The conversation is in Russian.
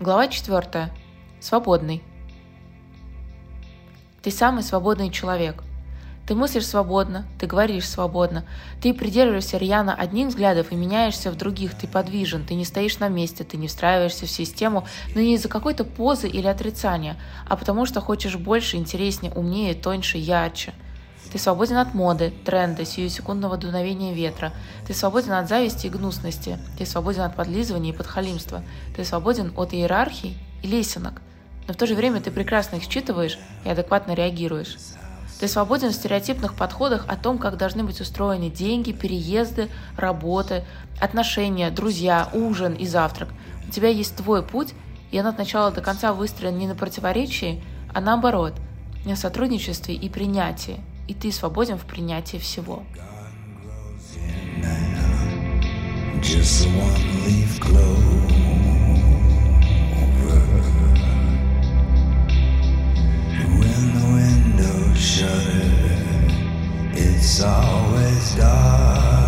Глава 4. Свободный. Ты самый свободный человек. Ты мыслишь свободно, ты говоришь свободно, ты придерживаешься рьяно одних взглядов и меняешься в других, ты подвижен, ты не стоишь на месте, ты не встраиваешься в систему, но не из-за какой-то позы или отрицания, а потому что хочешь больше, интереснее, умнее, тоньше, ярче – ты свободен от моды, тренда, сиюсекундного дуновения ветра. Ты свободен от зависти и гнусности. Ты свободен от подлизывания и подхалимства. Ты свободен от иерархий и лесенок. Но в то же время ты прекрасно их считываешь и адекватно реагируешь. Ты свободен в стереотипных подходах о том, как должны быть устроены деньги, переезды, работы, отношения, друзья, ужин и завтрак. У тебя есть твой путь, и он от начала до конца выстроен не на противоречии, а наоборот, на сотрудничестве и принятии и ты свободен в принятии всего. It's always dark.